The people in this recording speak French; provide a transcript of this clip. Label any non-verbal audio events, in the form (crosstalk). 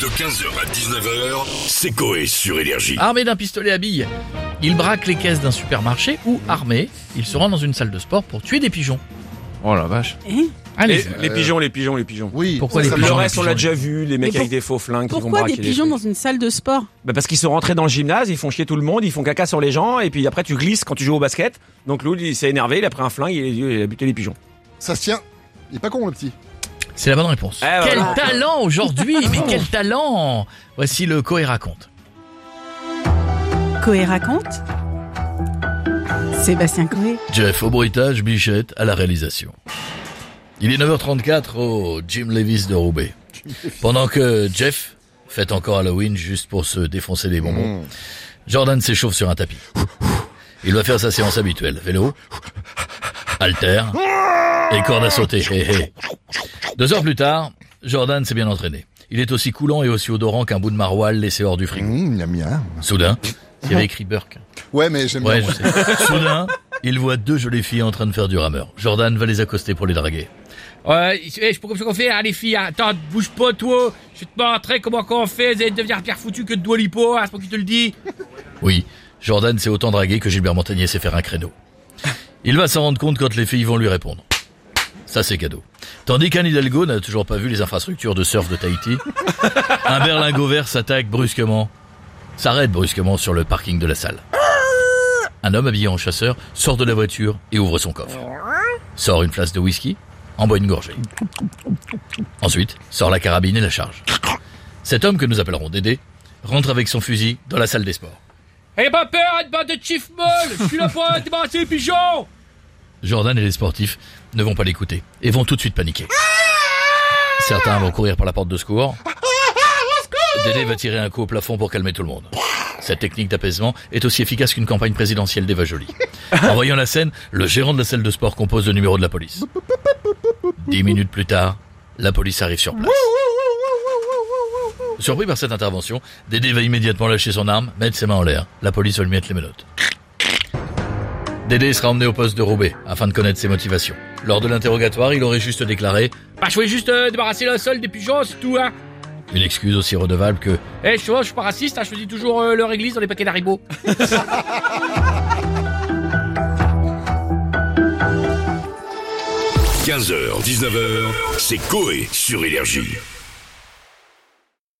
De 15h à 19h, c'est Coé sur Énergie. Armé d'un pistolet à billes, il braque les caisses d'un supermarché ou armé, il se rend dans une salle de sport pour tuer des pigeons. Oh la vache. Allez, Les, les pigeons, les pigeons, les pigeons. Oui. Pourquoi les ça pigeons Le reste, on l'a déjà vu, les mecs Mais avec pour- des faux flingues qui vont Pourquoi braquer des les pigeons trucs. dans une salle de sport? Bah parce qu'ils sont rentrés dans le gymnase, ils font chier tout le monde, ils font caca sur les gens, et puis après tu glisses quand tu joues au basket. Donc Lou, il s'est énervé, il a pris un flingue, il, il a buté les pigeons. Ça se tient. Il est pas con le petit. C'est la bonne réponse. Eh, quel voilà. talent aujourd'hui, (laughs) mais quel talent Voici le Coé raconte. Coé raconte Sébastien Coé. Jeff au bruitage, Bichette à la réalisation. Il est 9h34 au Jim Levis de Roubaix. Pendant que Jeff fête encore Halloween juste pour se défoncer les bonbons, Jordan s'échauffe sur un tapis. Il va faire sa séance habituelle. Vélo, halter et corde à sauter. Hé, hé. Deux heures plus tard, Jordan s'est bien entraîné. Il est aussi coulant et aussi odorant qu'un bout de maroilles laissé hors du frigo. Mmh, miam, miam. Soudain, il y avait (laughs) écrit Burke. Ouais, mais j'aime Ouais, bien. je sais. (laughs) Soudain, il voit deux jolies filles en train de faire du rameur. Jordan va les accoster pour les draguer. Ouais, je sais pas comment on fait, hein, les filles. Attends, bouge pas, toi. Je vais te montrer comment on fait. Vous allez devenir pire foutu que de Doualipo, hein, c'est pas qui te le dit. (laughs) Oui, Jordan s'est autant dragué que Gilbert Montagnier sait faire un créneau. Il va s'en rendre compte quand les filles vont lui répondre. Ça, c'est cadeau. Tandis qu'un Hidalgo n'a toujours pas vu les infrastructures de surf de Tahiti, (laughs) un berlingot vert s'attaque brusquement, s'arrête brusquement sur le parking de la salle. Un homme habillé en chasseur sort de la voiture et ouvre son coffre. Sort une flasque de whisky, en boit une gorgée. Ensuite, sort la carabine et la charge. Cet homme que nous appellerons Dédé rentre avec son fusil dans la salle des sports. Ayez pas peur, de chief molle Je suis là pour débarrasser les pigeons Jordan et les sportifs ne vont pas l'écouter et vont tout de suite paniquer. Certains vont courir par la porte de secours. Dédé va tirer un coup au plafond pour calmer tout le monde. Cette technique d'apaisement est aussi efficace qu'une campagne présidentielle d'Eva Jolie. En voyant la scène, le gérant de la salle de sport compose le numéro de la police. Dix minutes plus tard, la police arrive sur place. Surpris par cette intervention, Dédé va immédiatement lâcher son arme, mettre ses mains en l'air. La police va lui mettre les menottes. Dédé sera emmené au poste de Roubaix afin de connaître ses motivations. Lors de l'interrogatoire, il aurait juste déclaré Bah, je voulais juste euh, débarrasser le sol des pigeons, c'est tout, hein. Une excuse aussi redevable que Eh, je suis je suis pas raciste, hein, je dis toujours euh, leur église dans les paquets d'Haribo. (laughs) 15h, 19h, c'est Coé sur Énergie.